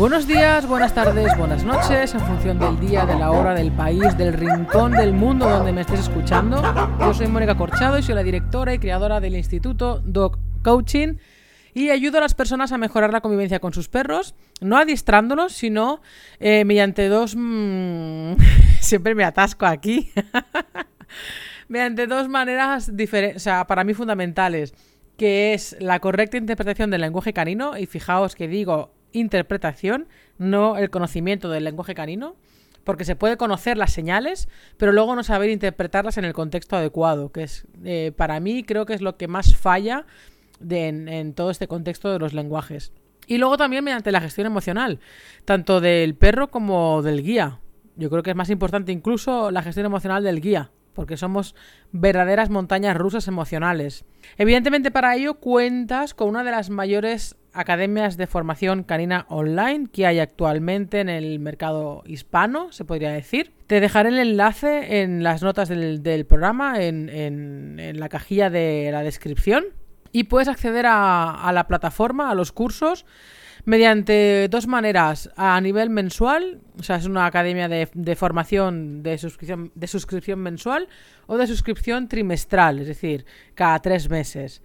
Buenos días, buenas tardes, buenas noches, en función del día, de la hora, del país, del rincón del mundo donde me estés escuchando. Yo soy Mónica Corchado y soy la directora y creadora del Instituto Dog Coaching y ayudo a las personas a mejorar la convivencia con sus perros, no adiestrándolos, sino eh, mediante dos... mm, siempre me atasco aquí. mediante dos maneras diferentes, o sea, para mí fundamentales, que es la correcta interpretación del lenguaje canino, y fijaos que digo interpretación, no el conocimiento del lenguaje canino, porque se puede conocer las señales, pero luego no saber interpretarlas en el contexto adecuado, que es, eh, para mí, creo que es lo que más falla en todo este contexto de los lenguajes. Y luego también mediante la gestión emocional, tanto del perro como del guía. Yo creo que es más importante incluso la gestión emocional del guía, porque somos verdaderas montañas rusas emocionales. Evidentemente para ello cuentas con una de las mayores academias de formación canina online que hay actualmente en el mercado hispano, se podría decir. Te dejaré el enlace en las notas del, programa, en, en- la cajilla de la descripción. Y puedes acceder a la plataforma, a los cursos, mediante dos maneras. A nivel mensual, o sea, es una academia de, formación de suscripción, de suscripción mensual o de suscripción trimestral, es decir, cada tres meses.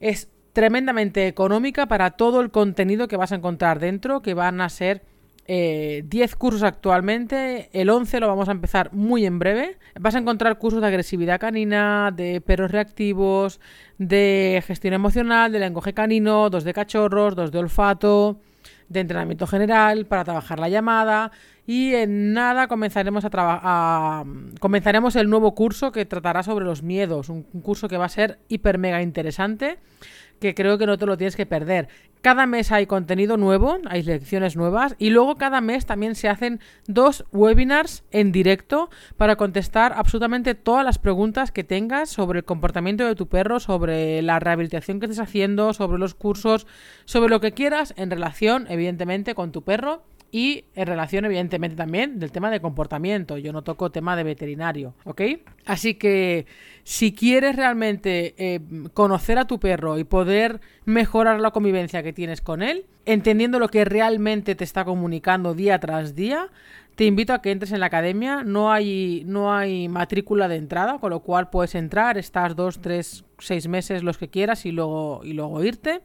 Es tremendamente económica para todo el contenido que vas a encontrar dentro, que van a ser eh, 10 cursos actualmente, el 11 lo vamos a empezar muy en breve. Vas a encontrar cursos de agresividad canina, de perros reactivos, de gestión emocional, de lenguaje canino, dos de cachorros, dos de olfato, de entrenamiento general para trabajar la llamada. Y en nada comenzaremos a trabajar comenzaremos el nuevo curso que tratará sobre los miedos, un, un curso que va a ser hiper mega interesante que creo que no te lo tienes que perder. Cada mes hay contenido nuevo, hay lecciones nuevas y luego cada mes también se hacen dos webinars en directo para contestar absolutamente todas las preguntas que tengas sobre el comportamiento de tu perro, sobre la rehabilitación que estés haciendo, sobre los cursos, sobre lo que quieras en relación, evidentemente, con tu perro y en relación, evidentemente, también del tema de comportamiento. Yo no toco tema de veterinario, ¿ok? Así que si quieres realmente eh, conocer a tu perro y poder mejorar la convivencia que tienes con él, entendiendo lo que realmente te está comunicando día tras día, te invito a que entres en la academia. No hay, no hay matrícula de entrada, con lo cual puedes entrar, estás dos, tres, seis meses, los que quieras, y luego, y luego irte.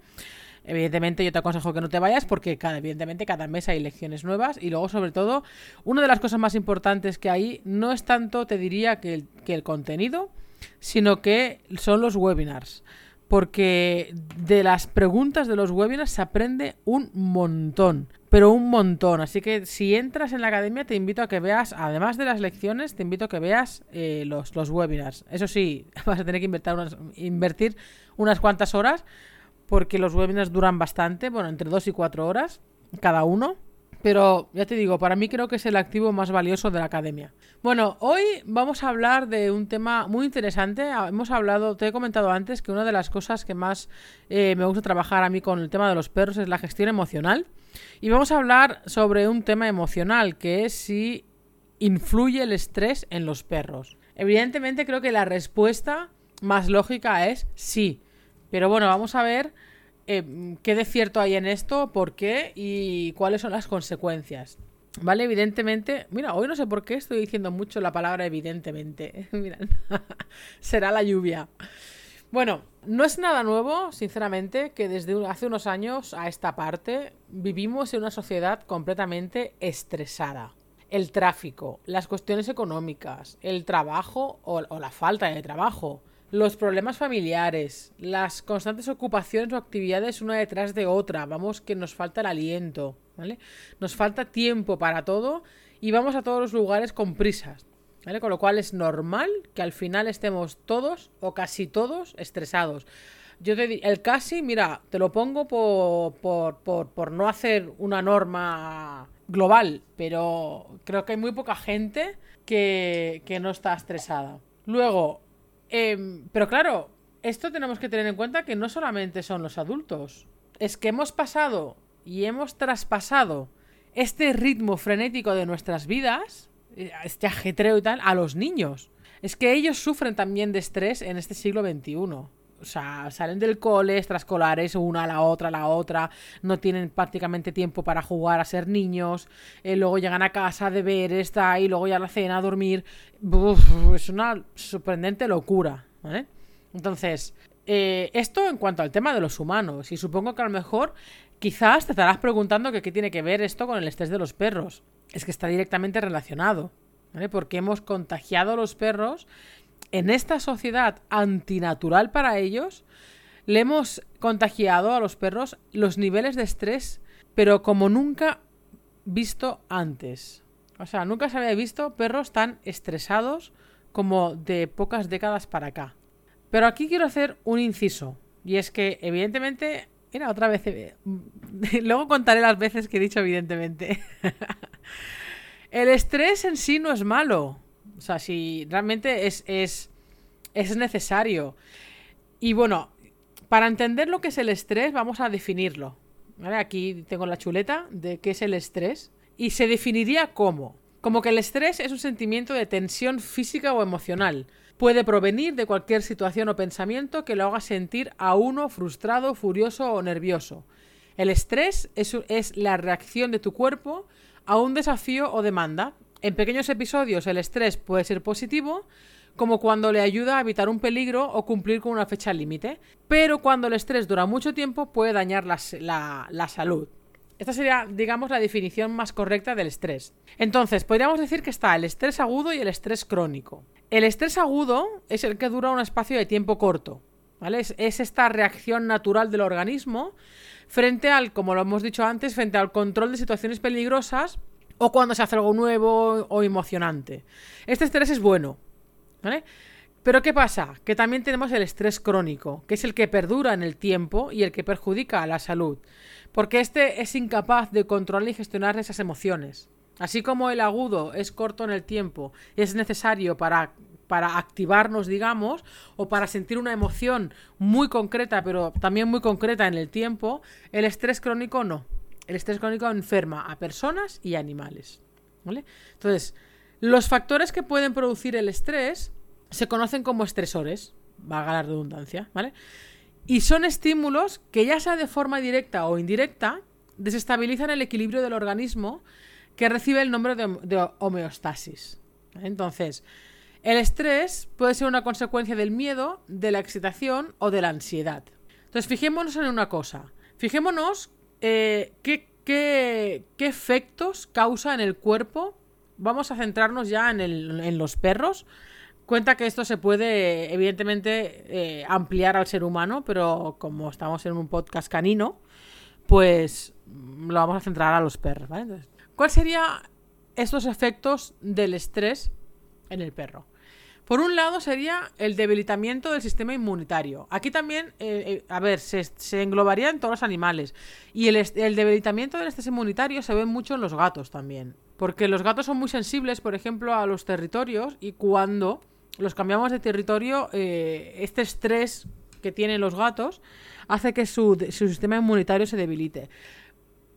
Evidentemente yo te aconsejo que no te vayas porque cada, evidentemente cada mes hay lecciones nuevas y luego sobre todo una de las cosas más importantes que hay no es tanto te diría que el, contenido sino que son los webinars. Porque de las preguntas de los webinars se aprende un montón pero un montón. Así que si entras en la academia te invito a que veas además de las lecciones te invito a que veas eh, los, los webinars. Eso sí vas a tener que invertir unas cuantas horas porque los webinars duran bastante, bueno, entre 2 y 4 horas cada uno. Pero ya te digo, para mí creo que es el activo más valioso de la academia. Bueno, hoy vamos a hablar de un tema muy interesante. Hemos hablado, te he comentado antes que una de las cosas que más eh, me gusta trabajar a mí con el tema de los perros es la gestión emocional. Y vamos a hablar sobre un tema emocional, que es si influye el estrés en los perros. Evidentemente creo que la respuesta más lógica es sí. Pero bueno, vamos a ver eh, qué de cierto hay en esto, por qué y cuáles son las consecuencias. ¿Vale? Evidentemente, mira, hoy no sé por qué estoy diciendo mucho la palabra evidentemente. mira, será la lluvia. Bueno, no es nada nuevo, sinceramente, que desde hace unos años a esta parte vivimos en una sociedad completamente estresada. El tráfico, las cuestiones económicas, el trabajo o, o la falta de trabajo, los problemas familiares, las constantes ocupaciones o actividades una detrás de otra, vamos que nos falta el aliento, ¿vale? Nos falta tiempo para todo y vamos a todos los lugares con prisas, ¿vale? Con lo cual es normal que al final estemos todos o casi todos estresados. Yo te digo, el casi, mira, te lo pongo por, por, por, por no hacer una norma global, pero creo que hay muy poca gente que, que no está estresada. Luego, eh, pero claro, esto tenemos que tener en cuenta que no solamente son los adultos. Es que hemos pasado y hemos traspasado este ritmo frenético de nuestras vidas, este ajetreo y tal, a los niños. Es que ellos sufren también de estrés en este siglo XXI. O sea, salen del cole, extraescolares, una a la otra, la otra, no tienen prácticamente tiempo para jugar a ser niños, eh, luego llegan a casa, deberes, está y luego ya la cena, a dormir. es una sorprendente locura, Entonces, eh, esto en cuanto al tema de los humanos, y supongo que a lo mejor quizás te estarás preguntando qué tiene que ver esto con el estrés de los perros. Es que está directamente relacionado, Porque hemos contagiado a los perros en esta sociedad antinatural para ellos, le hemos contagiado a los perros los niveles de estrés, pero como nunca visto antes. O sea, nunca se había visto perros tan estresados como de pocas décadas para acá. Pero aquí quiero hacer un inciso. Y es que, evidentemente, mira, otra vez. Eh, luego contaré las veces que he dicho, evidentemente. El estrés en sí no es malo. O sea, si realmente es, es, necesario. Y bueno, para entender lo que es el estrés, vamos a definirlo. Aquí tengo la chuleta de qué es el estrés. Y se definiría como. Como que el estrés es un sentimiento de tensión física o emocional. Puede provenir de cualquier situación o pensamiento que lo haga sentir a uno frustrado, furioso o nervioso. El estrés es, es la reacción de tu cuerpo a un desafío o demanda, en pequeños episodios el estrés puede ser positivo, como cuando le ayuda a evitar un peligro o cumplir con una fecha límite, pero cuando el estrés dura mucho tiempo puede dañar la, salud. Esta sería, digamos, la definición más correcta del estrés. Entonces, podríamos decir que está el estrés agudo y el estrés crónico. El estrés agudo es el que dura un espacio de tiempo corto, ¿vale? Es, es, esta reacción natural del organismo frente al, como lo hemos dicho antes, frente al control de situaciones peligrosas o cuando se hace algo nuevo o emocionante. Este estrés es bueno, ¿vale? Pero ¿qué pasa? Que también tenemos el estrés crónico, que es el que perdura en el tiempo y el que perjudica a la salud, porque este es incapaz de controlar y gestionar esas emociones. Así como el agudo es corto en el tiempo, es necesario para, para activarnos, digamos, o para sentir una emoción muy concreta, pero también muy concreta en el tiempo, el estrés crónico no el estrés crónico enferma a personas y animales. ¿vale? Entonces, los factores que pueden producir el estrés se conocen como estresores, valga la redundancia, ¿vale? Y son estímulos que ya sea de forma directa o indirecta, desestabilizan el equilibrio del organismo que recibe el nombre de, homeostasis. Entonces, el estrés puede ser una consecuencia del miedo, de la excitación o de la ansiedad. Entonces, fijémonos en una cosa. Fijémonos eh, ¿qué, qué, efectos causa en el cuerpo? Vamos a centrarnos ya en, los perros. Cuenta que esto se puede, evidentemente, eh, ampliar al ser humano, pero como estamos en un podcast canino, pues lo vamos a centrar a los perros. ¿vale? ¿Cuáles serían estos efectos del estrés en el perro? Por un lado sería el debilitamiento del sistema inmunitario. Aquí también, eh, eh, a ver, se, englobaría en todos los animales. Y el, debilitamiento del sistema inmunitario se ve mucho en los gatos también. Porque los gatos son muy sensibles, por ejemplo, a los territorios y cuando los cambiamos de territorio, eh, este estrés que tienen los gatos hace que su, su sistema inmunitario se debilite.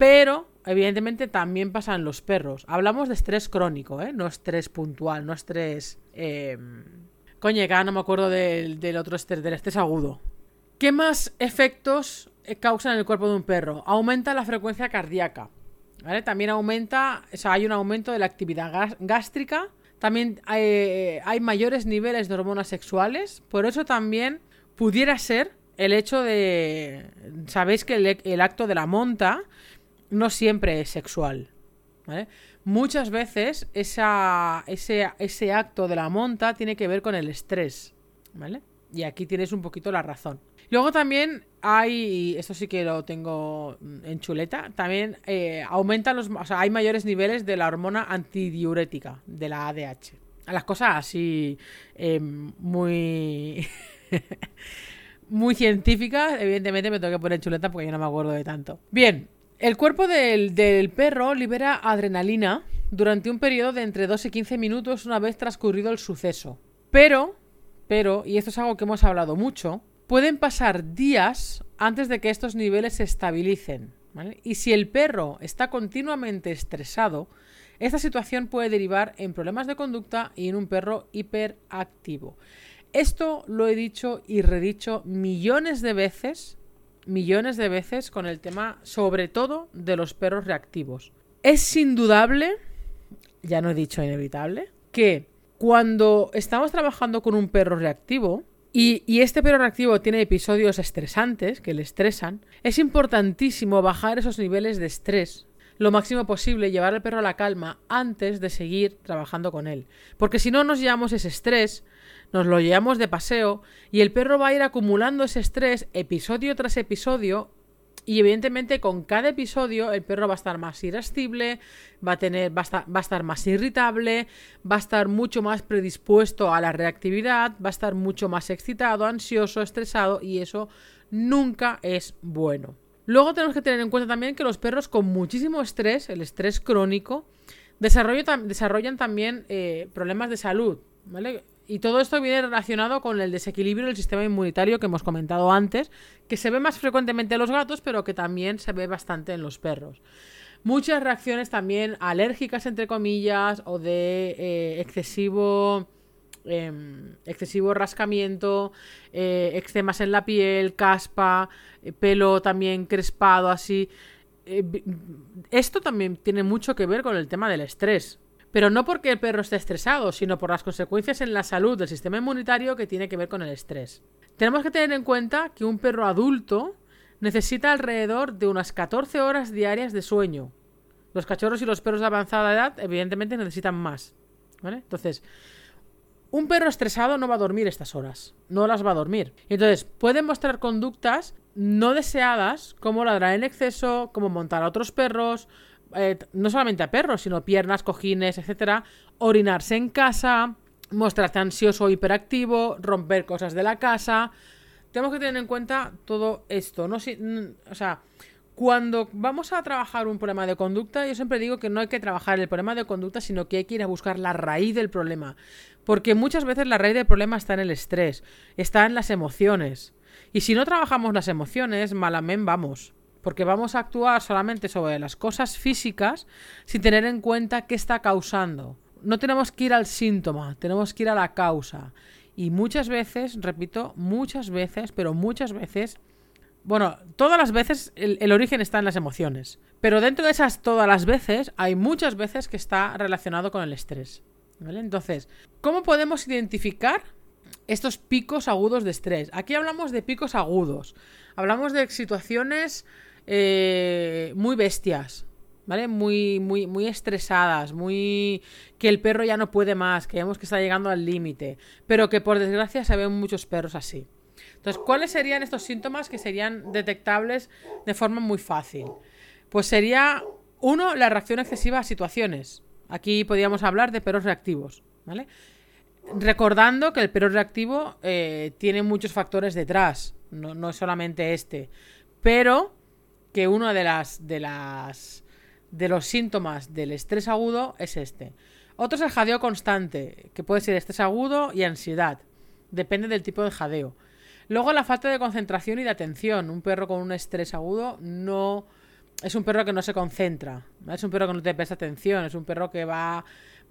Pero, evidentemente, también pasan los perros. Hablamos de estrés crónico, ¿eh? No estrés puntual, no estrés... Eh... Coño, no me acuerdo del, otro estrés, del estrés agudo. ¿Qué más efectos eh, causan en el cuerpo de un perro? Aumenta la frecuencia cardíaca. También aumenta, o sea, hay un aumento de la actividad gástrica. También hay, mayores niveles de hormonas sexuales. Por eso también pudiera ser el hecho de... Sabéis que el acto de la monta no siempre es sexual. Muchas veces ese, ese, acto de la monta tiene que ver con el estrés. ¿vale? Y aquí tienes un poquito la razón. Luego también hay, esto sí que lo tengo en chuleta, también eh, aumentan los, o sea, hay mayores niveles de la hormona antidiurética, de la ADH. Las cosas así em, muy... muy científicas, evidentemente me tengo que poner chuleta porque yo no me acuerdo de tanto. Bien, el cuerpo del, perro libera adrenalina durante un periodo de entre 2 y 15 minutos una vez transcurrido el suceso. Pero, pero, y esto es algo que hemos hablado mucho, pueden pasar días antes de que estos niveles se estabilicen. Y si el perro está continuamente estresado, esta situación puede derivar en problemas de conducta y en un perro hiperactivo. Esto lo he dicho y redicho millones de veces, millones de veces con el tema, sobre todo, de los perros reactivos. Es indudable, ya no he dicho inevitable, que cuando estamos trabajando con un perro reactivo, y, este perro reactivo tiene episodios estresantes que le estresan, es importantísimo bajar esos niveles de estrés lo máximo posible, llevar al perro a la calma antes de seguir trabajando con él. Porque si no nos llevamos ese estrés, nos lo llevamos de paseo y el perro va a ir acumulando ese estrés episodio tras episodio y evidentemente con cada episodio el perro va a estar más irascible, va a, tener, va, a estar, más irritable, va a estar mucho más predispuesto a la reactividad, va a estar mucho más excitado, ansioso, estresado y eso nunca es bueno. Luego tenemos que tener en cuenta también que los perros con muchísimo estrés, el estrés crónico, desarrollan también eh, problemas de salud, ¿vale? Y todo esto viene relacionado con el desequilibrio del sistema inmunitario que hemos comentado antes, que se ve más frecuentemente en los gatos, pero que también se ve bastante en los perros. Muchas reacciones también alérgicas, entre comillas, o de eh, excesivo Em, excesivo rascamiento, eh, en la piel, caspa, eh, pelo también crespado así. Eh, esto también tiene mucho que ver con el tema del estrés. Pero no porque el perro esté estresado, sino por las consecuencias en la salud del sistema inmunitario que tiene que ver con el estrés. Tenemos que tener en cuenta que un perro adulto necesita alrededor de unas 14 horas diarias de sueño. Los cachorros y los perros de avanzada edad, evidentemente, necesitan más. ¿Vale? Entonces, un perro estresado no va a dormir estas horas, no las va a dormir. Entonces, pueden mostrar conductas no deseadas, como ladrar en exceso, como montar a otros perros, eh, no solamente a perros, sino piernas, cojines, etcétera, orinarse en casa, mostrarse ansioso o hiperactivo, romper cosas de la casa. Tenemos que tener en cuenta todo esto, no o sea, cuando vamos a trabajar un problema de conducta, yo siempre digo que no hay que trabajar el problema de conducta, sino que hay que ir a buscar la raíz del problema. Porque muchas veces la raíz del problema está en el estrés, está en las emociones. Y si no trabajamos las emociones, malamente vamos. Porque vamos a actuar solamente sobre las cosas físicas sin tener en cuenta qué está causando. No tenemos que ir al síntoma, tenemos que ir a la causa. Y muchas veces, repito, muchas veces, pero muchas veces, bueno, todas las veces el, origen está en las emociones. Pero dentro de esas todas las veces, hay muchas veces que está relacionado con el estrés. Entonces, ¿cómo podemos identificar estos picos agudos de estrés? Aquí hablamos de picos agudos. Hablamos de situaciones eh, muy bestias. ¿Vale? Muy, muy, muy estresadas, muy. que el perro ya no puede más, que vemos que está llegando al límite. Pero que por desgracia se ven muchos perros así. Entonces, ¿cuáles serían estos síntomas que serían detectables de forma muy fácil? Pues sería, uno, la reacción excesiva a situaciones. Aquí podríamos hablar de perros reactivos, ¿vale? Recordando que el perro reactivo eh, tiene muchos factores detrás, no, no es solamente este, pero que uno de las, de las de los síntomas del estrés agudo es este. Otro es el jadeo constante, que puede ser estrés agudo y ansiedad. Depende del tipo de jadeo. Luego la falta de concentración y de atención. Un perro con un estrés agudo no es un perro que no se concentra, es un perro que no te presta atención, es un perro que va,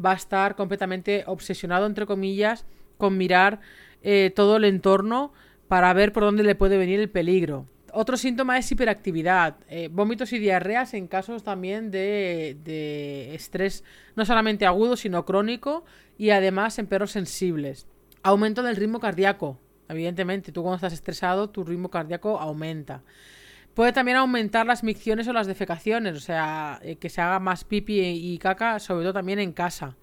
va a estar completamente obsesionado, entre comillas, con mirar eh, todo el entorno para ver por dónde le puede venir el peligro. Otro síntoma es hiperactividad, eh, vómitos y diarreas en casos también de, de estrés no solamente agudo, sino crónico y además en perros sensibles. Aumento del ritmo cardíaco, Evidentemente, tú cuando estás estresado, tu ritmo cardíaco aumenta. Puede también aumentar las micciones o las defecaciones, o sea, eh, que se haga más pipi y caca, sobre todo también en casa.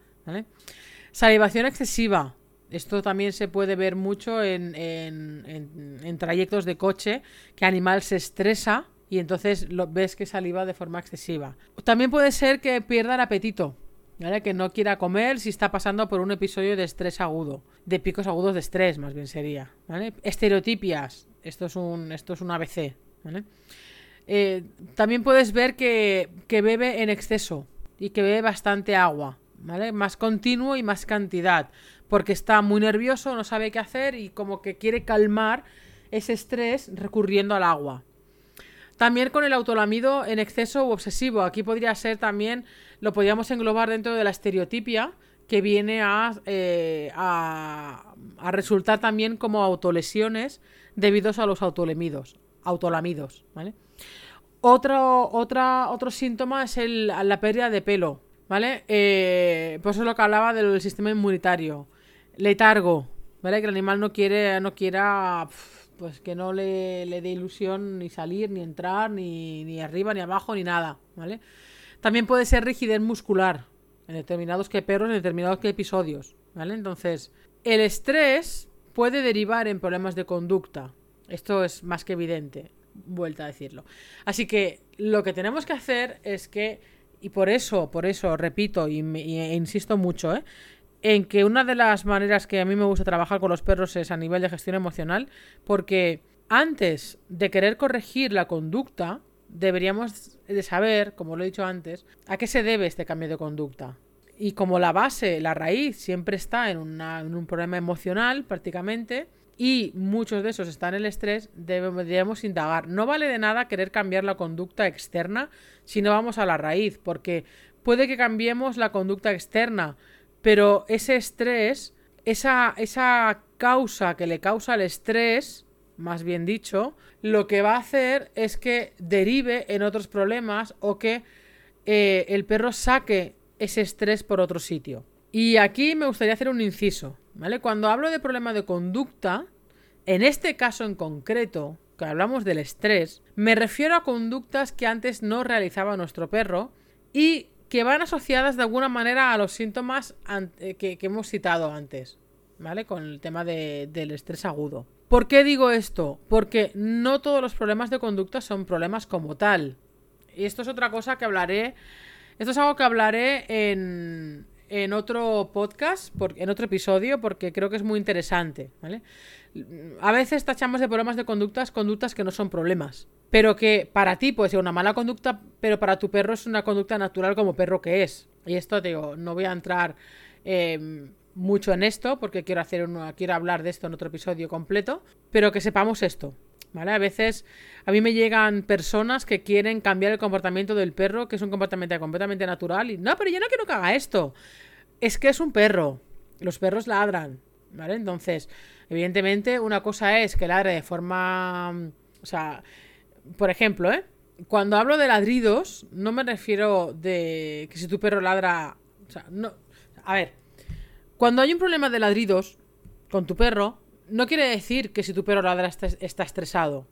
Salivación excesiva. Esto también se puede ver mucho en, en, trayectos de coche, que animal se estresa y entonces lo, ves que saliva de forma excesiva. También puede ser que pierda el apetito. Que no quiera comer si está pasando por un episodio de estrés agudo, de picos agudos de estrés, más bien sería, ¿vale? Estereotipias, esto es un, esto es un ABC, eh, también puedes ver que, que, bebe en exceso y que bebe bastante agua, ¿vale? Más continuo y más cantidad, porque está muy nervioso, no sabe qué hacer y como que quiere calmar ese estrés recurriendo al agua. También con el autolamido en exceso u obsesivo. Aquí podría ser también, lo podríamos englobar dentro de la estereotipia, que viene eh, a, a, resultar también como autolesiones debido a los autolemidos, autolamidos, ¿vale? Otro, otra, otro síntoma es la pérdida de pelo, ¿vale? Eh, pues eso es lo que hablaba del sistema inmunitario. Letargo, ¿vale? Que el animal no quiere, no quiera, pues que no le, le dé ilusión ni salir, ni entrar, ni, ni arriba, ni abajo, ni nada, ¿vale? También puede ser rigidez muscular, en determinados que perros, en determinados que episodios, ¿vale? Entonces, el estrés puede derivar en problemas de conducta. Esto es más que evidente, vuelta a decirlo. Así que lo que tenemos que hacer es que, y por eso, por eso, repito y, e insisto mucho, ¿eh? En que una de las maneras que a mí me gusta trabajar con los perros es a nivel de gestión emocional, porque antes de querer corregir la conducta, deberíamos de saber, como lo he dicho antes, a qué se debe este cambio de conducta. Y como la base, la raíz, siempre está en, un problema emocional prácticamente, y muchos de esos están en el estrés, debemos, indagar. No vale de nada querer cambiar la conducta externa si no vamos a la raíz, porque puede que cambiemos la conducta externa, pero ese estrés, esa, esa causa que le causa el estrés, más bien dicho, lo que va a hacer es que derive en otros problemas o que eh, el perro saque ese estrés por otro sitio. Y aquí me gustaría hacer un inciso, ¿vale? Cuando hablo de problema de conducta, en este caso en concreto, que hablamos del estrés, me refiero a conductas que antes no realizaba nuestro perro y que van asociadas de alguna manera a los síntomas eh, que, hemos citado antes, ¿vale? Con el tema del estrés agudo. ¿Por qué digo esto? Porque no todos los problemas de conducta son problemas como tal. Y esto es otra cosa que hablaré. Esto es algo que hablaré en, en otro podcast, en otro episodio, porque creo que es muy interesante. ¿vale? A veces tachamos de problemas de conductas conductas que no son problemas. Pero que para ti puede ser una mala conducta, pero para tu perro es una conducta natural como perro que es. Y esto, digo, no voy a entrar. Eh, mucho en esto, porque quiero hacer una, quiero hablar de esto en otro episodio completo, pero que sepamos esto. ¿Vale? A veces a mí me llegan personas que quieren cambiar el comportamiento del perro, que es un comportamiento completamente natural, y no, pero yo no quiero que haga esto. Es que es un perro. Los perros ladran. ¿Vale? Entonces, evidentemente, una cosa es que ladre de forma. O sea, por ejemplo, ¿eh? Cuando hablo de ladridos, no me refiero de que si tu perro ladra. O sea, no. A ver, cuando hay un problema de ladridos con tu perro, no quiere decir que si tu perro ladra está estresado.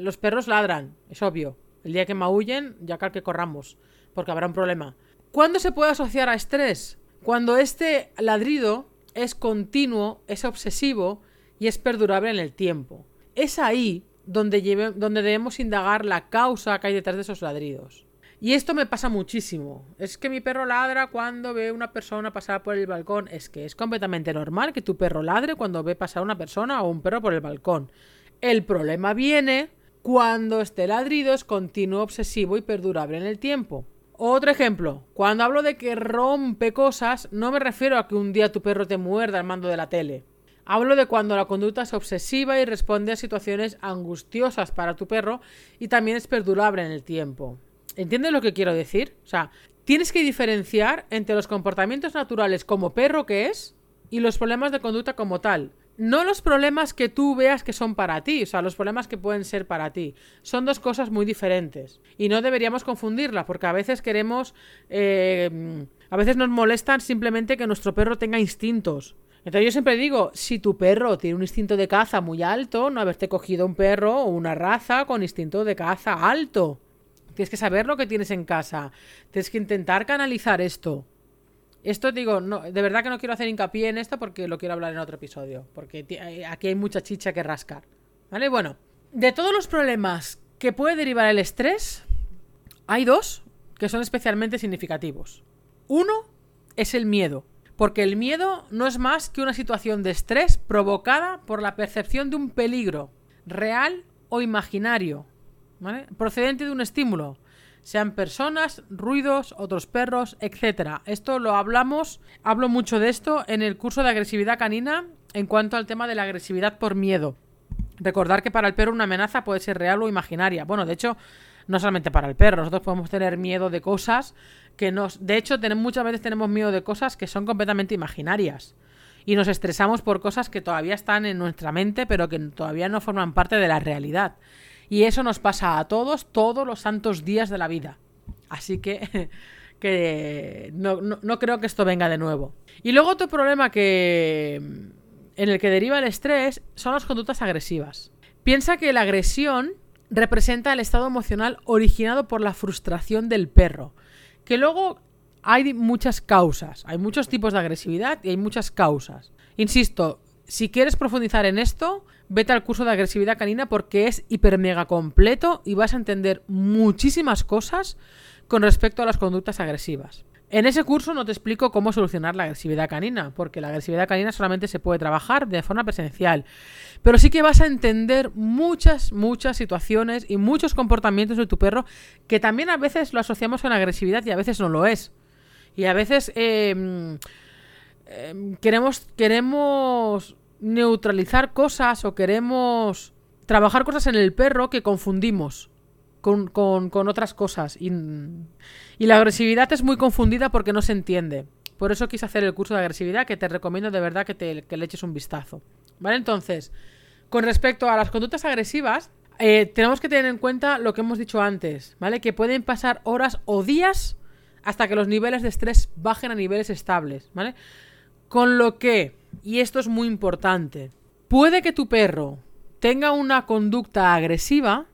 Los perros ladran, es obvio. El día que maullen, ya cal que corramos, porque habrá un problema. ¿Cuándo se puede asociar a estrés? Cuando este ladrido es continuo, es obsesivo y es perdurable en el tiempo. Es ahí donde, debemos indagar la causa que hay detrás de esos ladridos. Y esto me pasa muchísimo. Es que mi perro ladra cuando ve una persona pasar por el balcón. Es que es completamente normal que tu perro ladre cuando ve pasar una persona o un perro por el balcón. El problema viene cuando este ladrido es continuo, obsesivo y perdurable en el tiempo. Otro ejemplo, cuando hablo de que rompe cosas, no me refiero a que un día tu perro te muerda al mando de la tele. Hablo de cuando la conducta es obsesiva y responde a situaciones angustiosas para tu perro y también es perdurable en el tiempo. ¿Entiendes lo que quiero decir? O sea, tienes que diferenciar entre los comportamientos naturales como perro que es y los problemas de conducta como tal. No los problemas que tú veas que son para ti, o sea, los problemas que pueden ser para ti. Son dos cosas muy diferentes. Y no deberíamos confundirlas, porque a veces queremos... Eh, a veces nos molestan simplemente que nuestro perro tenga instintos. Entonces yo siempre digo, si tu perro tiene un instinto de caza muy alto, no haberte cogido un perro o una raza con instinto de caza alto. Tienes que saber lo que tienes en casa. Tienes que intentar canalizar esto. Esto digo, de verdad que no quiero hacer hincapié en esto porque lo quiero hablar en otro episodio. Porque eh, aquí hay mucha chicha que rascar. ¿Vale? Bueno, de todos los problemas que puede derivar el estrés, hay dos que son especialmente significativos. Uno es el miedo. Porque el miedo no es más que una situación de estrés provocada por la percepción de un peligro, real o imaginario, Procedente de un estímulo, sean personas, ruidos, otros perros, etc. Esto lo hablamos, hablo mucho de esto en el curso de agresividad canina en cuanto al tema de la agresividad por miedo. Recordar que para el perro una amenaza puede ser real o imaginaria. Bueno, de hecho, no solamente para el perro. Nosotros podemos tener miedo de cosas que nos... De hecho, muchas veces tenemos miedo de cosas que son completamente imaginarias. Y nos estresamos por cosas que todavía están en nuestra mente, pero que todavía no forman parte de la realidad. Y eso nos pasa a todos todos los santos días de la vida. Así que, que no, no creo que esto venga de nuevo. Y luego otro problema que en el que deriva el estrés son las conductas agresivas. Piensa que la agresión representa el estado emocional originado por la frustración del perro. Que luego hay muchas causas, hay muchos tipos de agresividad y hay muchas causas. Insisto, si quieres profundizar en esto, vete al curso de agresividad canina porque es hiper mega completo y vas a entender muchísimas cosas con respecto a las conductas agresivas. En ese curso no te explico cómo solucionar la agresividad canina, porque la agresividad canina solamente se puede trabajar de forma presencial. Pero sí que vas a entender muchas, muchas situaciones y muchos comportamientos de tu perro que también a veces lo asociamos con agresividad y a veces no lo es. Y a veces em, em, queremos, queremos neutralizar cosas o queremos trabajar cosas en el perro que confundimos con, con, otras cosas. Y, y, la agresividad es muy confundida porque no se entiende. Por eso quise hacer el curso de agresividad que te recomiendo de verdad que, te, que le eches un vistazo. ¿Vale? Entonces, con respecto a las conductas agresivas, eh, tenemos que tener en cuenta lo que hemos dicho antes, ¿vale? Que pueden pasar horas o días hasta que los niveles de estrés bajen a niveles estables, ¿vale? Con lo que, y esto es muy importante, puede que tu perro tenga una conducta agresiva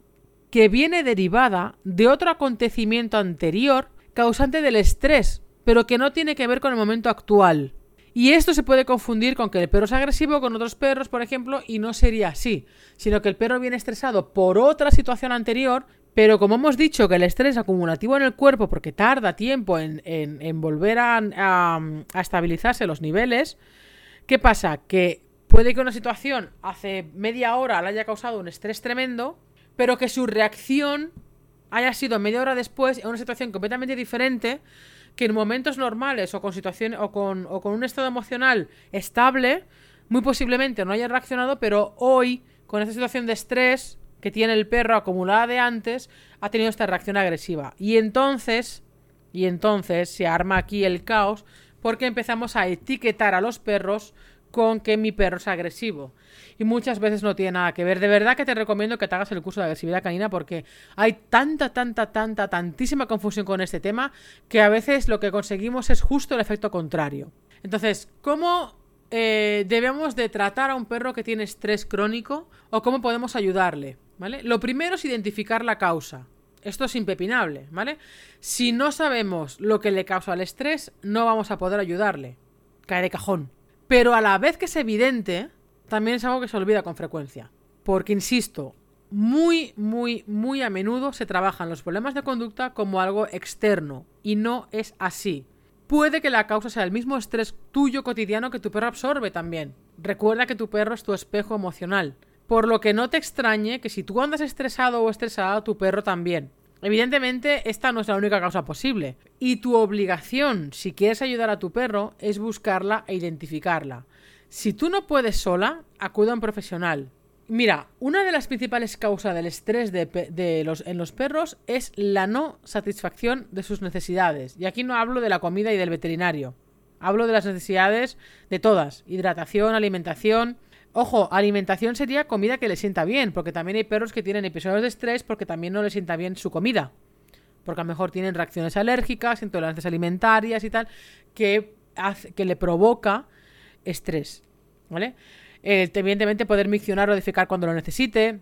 que viene derivada de otro acontecimiento anterior causante del estrés, pero que no tiene que ver con el momento actual. Y esto se puede confundir con que el perro es agresivo con otros perros, por ejemplo, y no sería así, sino que el perro viene estresado por otra situación anterior, pero como hemos dicho que el estrés acumulativo en el cuerpo, porque tarda tiempo en, volver a, a estabilizarse los niveles, ¿qué pasa? Que puede que una situación hace media hora le haya causado un estrés tremendo, pero que su reacción haya sido media hora después en una situación completamente diferente, que en momentos normales o con situación o con, o con un estado emocional estable, muy posiblemente no haya reaccionado, pero hoy, con esta situación de estrés que tiene el perro acumulada de antes, ha tenido esta reacción agresiva. Y entonces, y entonces se arma aquí el caos porque empezamos a etiquetar a los perros con que mi perro es agresivo. Y muchas veces no tiene nada que ver. De verdad que te recomiendo que te hagas el curso de agresividad canina porque hay tanta, tanta, tanta, tantísima confusión con este tema que a veces lo que conseguimos es justo el efecto contrario. Entonces, ¿cómo eh, debemos de tratar a un perro que tiene estrés crónico o cómo podemos ayudarle? ¿Vale? Lo primero es identificar la causa. Esto es impepinable, ¿vale? Si no sabemos lo que le causa el estrés, no vamos a poder ayudarle. Cae de cajón. Pero a la vez que es evidente, también es algo que se olvida con frecuencia. Porque, insisto, muy, muy, muy a menudo se trabajan los problemas de conducta como algo externo. Y no es así. Puede que la causa sea el mismo estrés tuyo cotidiano que tu perro absorbe también. Recuerda que tu perro es tu espejo emocional. Por lo que no te extrañe que si tú andas estresado o estresada, tu perro también. Evidentemente, esta no es la única causa posible. Y tu obligación, si quieres ayudar a tu perro, es buscarla e identificarla. Si tú no puedes sola, acude a un profesional. Mira, una de las principales causas del estrés de, los, en los perros es la no satisfacción de sus necesidades. Y aquí no hablo de la comida y del veterinario. Hablo de las necesidades de todas. Hidratación, alimentación, Ojo, alimentación sería comida que le sienta bien, porque también hay perros que tienen episodios de estrés porque también no les sienta bien su comida. Porque a lo mejor tienen reacciones alérgicas, intolerancias alimentarias y tal, que, que le provoca estrés. ¿Vale? Eh, evidentemente poder miccionar o edificar cuando lo necesite.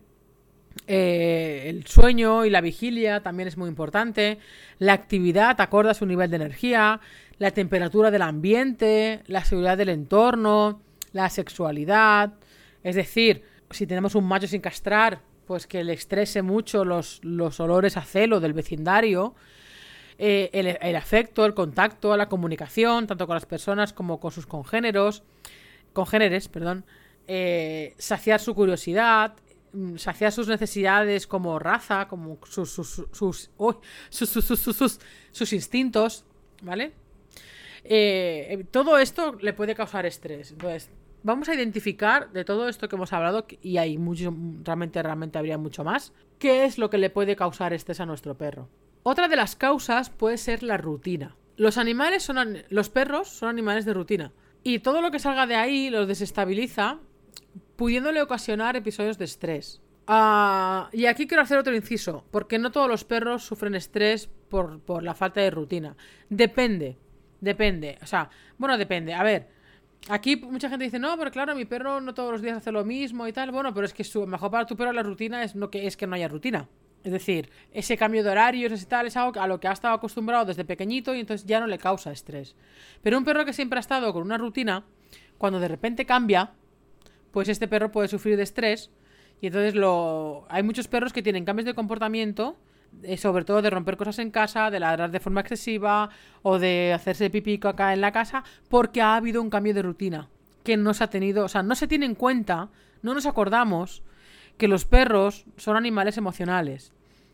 Eh, el sueño y la vigilia también es muy importante. La actividad acorde a su nivel de energía. La temperatura del ambiente. La seguridad del entorno la sexualidad. Es decir, si tenemos un macho sin castrar, pues que le estrese mucho los, los olores a celo del vecindario. Eh, el, afecto, el contacto, la comunicación, tanto con las personas como con sus congéneros, congéneres, perdón, eh, saciar su curiosidad, mm, saciar sus necesidades como raza, como sus sus, sus, sus, sus instintos, ¿vale? Eh, todo esto le puede causar estrés. Entonces, vamos a identificar de todo esto que hemos hablado, y hay mucho, realmente, realmente habría mucho más, qué es lo que le puede causar estrés a nuestro perro. Otra de las causas puede ser la rutina. Los animales son, los perros son animales de rutina. Y todo lo que salga de ahí los desestabiliza, pudiéndole ocasionar episodios de estrés. Ah, y aquí quiero hacer otro inciso, porque no todos los perros sufren estrés por, por la falta de rutina. Depende, depende. O sea, bueno, depende. A ver, Aquí mucha gente dice, no, pero claro, mi perro no todos los días hace lo mismo y tal. Bueno, pero es que su, mejor para tu perro la rutina es, no que, es que no haya rutina. Es decir, ese cambio de horarios, tal, es algo a lo que ha estado acostumbrado desde pequeñito y entonces ya no le causa estrés. Pero un perro que siempre ha estado con una rutina, cuando de repente cambia, pues este perro puede sufrir de estrés y entonces lo... hay muchos perros que tienen cambios de comportamiento sobre todo de romper cosas en casa, de ladrar de forma excesiva o de hacerse pipí acá en la casa, porque ha habido un cambio de rutina que no se ha tenido, o sea, no se tiene en cuenta, no nos acordamos que los perros son animales emocionales.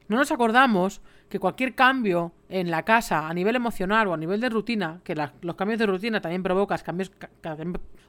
No nos acordamos que cualquier cambio en la casa a nivel emocional o a nivel de rutina, que los cambios de rutina también provocan cambios,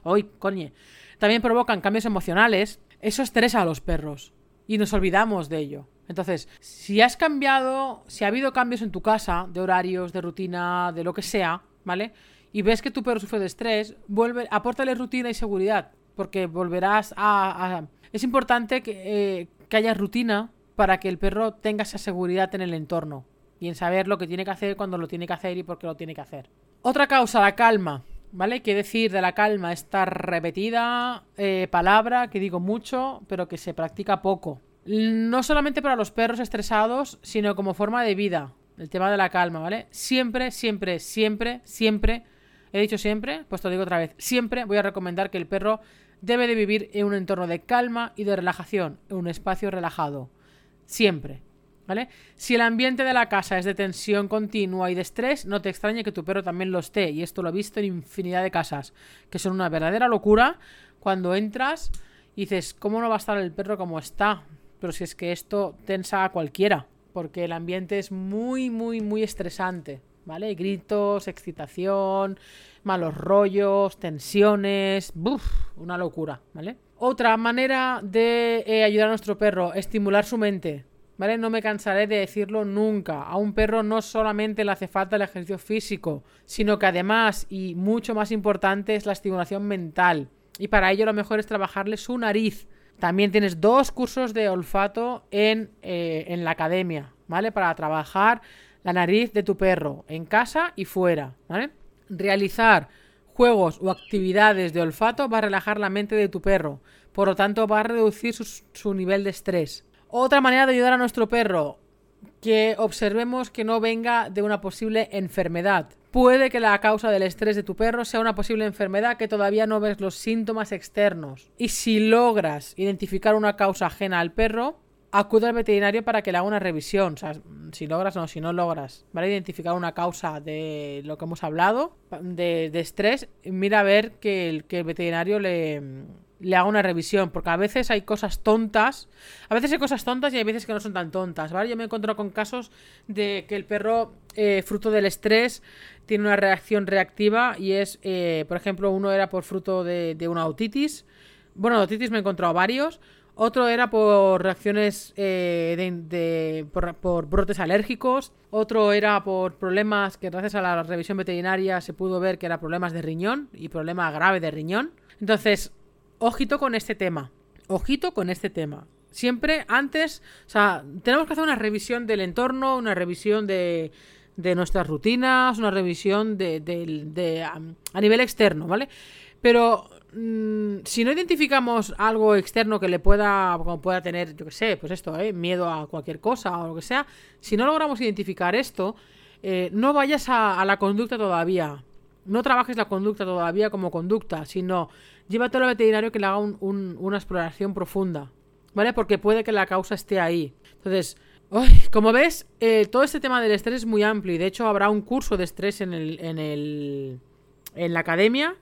hoy, coñe, también provocan cambios emocionales, eso estresa a los perros y nos olvidamos de ello. Entonces, si has cambiado, si ha habido cambios en tu casa, de horarios, de rutina, de lo que sea, ¿vale? Y ves que tu perro sufre de estrés, vuelve, apórtale rutina y seguridad, porque volverás a... Es importante que, eh, que haya rutina para que el perro tenga esa seguridad en el entorno y en saber lo que tiene que hacer, cuando lo tiene que hacer y por qué lo tiene que hacer. Otra causa, la calma. ¿Vale? ¿Qué decir de la calma? Esta repetida eh, palabra que digo mucho, pero que se practica poco. No solamente para los perros estresados, sino como forma de vida. El tema de la calma, ¿vale? Siempre, siempre, siempre, siempre, he dicho siempre, pues te lo digo otra vez, siempre voy a recomendar que el perro debe de vivir en un entorno de calma y de relajación, en un espacio relajado. Siempre. ¿Vale? Si el ambiente de la casa es de tensión continua y de estrés, no te extrañe que tu perro también lo esté. Y esto lo he visto en infinidad de casas, que son una verdadera locura cuando entras y dices, ¿cómo no va a estar el perro como está? Pero si es que esto tensa a cualquiera, porque el ambiente es muy, muy, muy estresante, ¿vale? Gritos, excitación, malos rollos, tensiones, ¡buf! Una locura, ¿vale? Otra manera de eh, ayudar a nuestro perro, estimular su mente, ¿vale? No me cansaré de decirlo nunca. A un perro no solamente le hace falta el ejercicio físico, sino que además, y mucho más importante, es la estimulación mental. Y para ello lo mejor es trabajarle su nariz, también tienes dos cursos de olfato en, eh, en la academia, ¿vale? Para trabajar la nariz de tu perro, en casa y fuera, ¿vale? Realizar juegos o actividades de olfato va a relajar la mente de tu perro, por lo tanto va a reducir su, su nivel de estrés. Otra manera de ayudar a nuestro perro, que observemos que no venga de una posible enfermedad. Puede que la causa del estrés de tu perro sea una posible enfermedad que todavía no ves los síntomas externos. Y si logras identificar una causa ajena al perro, acude al veterinario para que le haga una revisión. O sea, si logras o no, si no logras, ¿vale? Identificar una causa de lo que hemos hablado, de, estrés, mira a ver que el, que el veterinario le, le haga una revisión, porque a veces hay cosas tontas, a veces hay cosas tontas y hay veces que no son tan tontas, ¿vale? Yo me he encontrado con casos de que el perro, eh, fruto del estrés, tiene una reacción reactiva y es, eh, por ejemplo, uno era por fruto de, una otitis. Bueno, otitis me he encontrado varios. Otro era por reacciones eh, de, por, brotes alérgicos. Otro era por problemas que gracias a la revisión veterinaria se pudo ver que eran problemas de riñón y problema grave de riñón. Entonces, ojito con este tema. Ojito con este tema. Siempre antes, o sea, tenemos que hacer una revisión del entorno, una revisión de, de nuestras rutinas, una revisión de, a nivel externo, ¿vale? Pero mm, si no identificamos algo externo que le pueda, como pueda tener, yo qué sé, pues esto, ¿eh? miedo a cualquier cosa o lo que sea, si no logramos identificar esto, eh, no vayas a, la conducta todavía. No trabajes la conducta todavía como conducta, sino llévatelo al veterinario que le haga una exploración profunda, ¿vale? Porque puede que la causa esté ahí. Entonces, como ves, eh, todo este tema del estrés es muy amplio y de hecho habrá un curso de estrés en, el, en, el, en la academia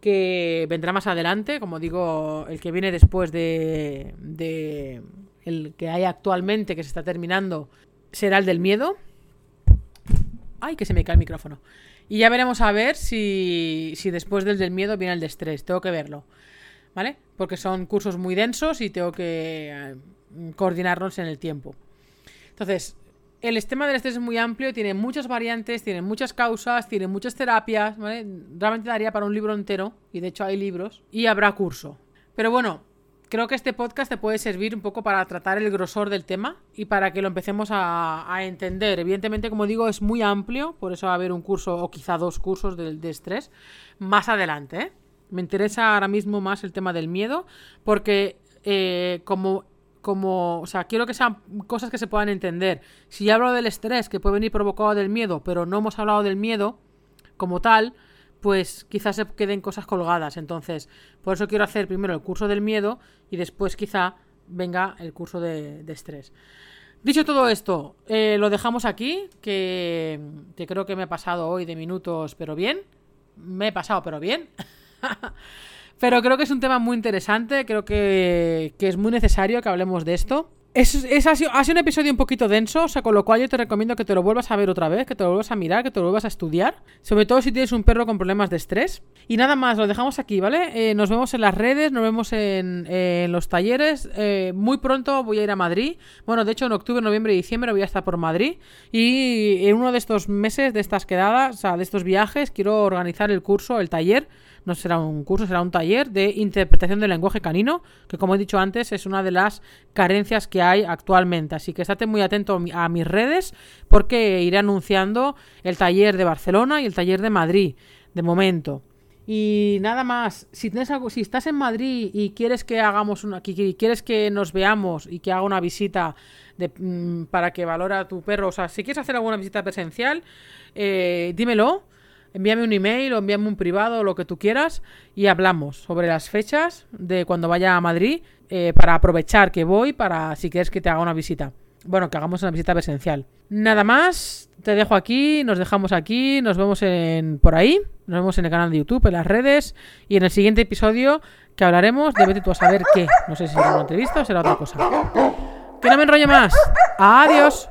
que vendrá más adelante, como digo, el que viene después de, de el que hay actualmente, que se está terminando, será el del miedo. Ay, que se me cae el micrófono. Y ya veremos a ver si, si después del miedo viene el de estrés. Tengo que verlo. ¿Vale? Porque son cursos muy densos y tengo que eh, coordinarlos en el tiempo. Entonces, el esquema del estrés es muy amplio, tiene muchas variantes, tiene muchas causas, tiene muchas terapias, ¿vale? Realmente daría para un libro entero, y de hecho hay libros, y habrá curso. Pero bueno, creo que este podcast te puede servir un poco para tratar el grosor del tema y para que lo empecemos a, entender. Evidentemente, como digo, es muy amplio, por eso va a haber un curso o quizá dos cursos de, de estrés más adelante. ¿eh? Me interesa ahora mismo más el tema del miedo, porque eh, como como, o sea, quiero que sean cosas que se puedan entender. Si hablo del estrés que puede venir provocado del miedo, pero no hemos hablado del miedo como tal, pues quizás se queden cosas colgadas. Entonces, por eso quiero hacer primero el curso del miedo y después quizá venga el curso de, estrés. Dicho todo esto, eh, lo dejamos aquí, que, que creo que me he pasado hoy de minutos, pero bien. Me he pasado, pero bien. Pero creo que es un tema muy interesante, creo que, es muy necesario que hablemos de esto. Es, ha, sido, un episodio un poquito denso, o sea, con lo cual yo te recomiendo que te lo vuelvas a ver otra vez, que te lo vuelvas a mirar, que te lo vuelvas a estudiar, sobre todo si tienes un perro con problemas de estrés. Y nada más, lo dejamos aquí, ¿vale? Eh, nos vemos en las redes, nos vemos en, los talleres. Eh, muy pronto voy a ir a Madrid. Bueno, de hecho, en octubre, noviembre y diciembre voy a estar por Madrid. Y en uno de estos meses, de estas quedadas, o sea, de estos viajes, quiero organizar el curso, el taller no será un curso, será un taller de interpretación del lenguaje canino, que como he dicho antes es una de las carencias que hay actualmente. Así que estate muy atento a mis redes porque iré anunciando el taller de Barcelona y el taller de Madrid, de momento. Y nada más, si tienes algo, si estás en Madrid y quieres que hagamos una, quieres que nos veamos y que haga una visita mm, para que valora a tu perro, o sea, si quieres hacer alguna visita presencial, eh, dímelo envíame un email o envíame un privado lo que tú quieras y hablamos sobre las fechas de cuando vaya a Madrid eh, para aprovechar que voy para si quieres que te haga una visita. Bueno, que hagamos una visita presencial. Nada más, te dejo aquí, nos dejamos aquí, nos vemos en por ahí, nos vemos en el canal de YouTube, en las redes y en el siguiente episodio que hablaremos de vete tú a saber qué. No sé si será una entrevista o será otra cosa. Que no me enrolle más. Adiós.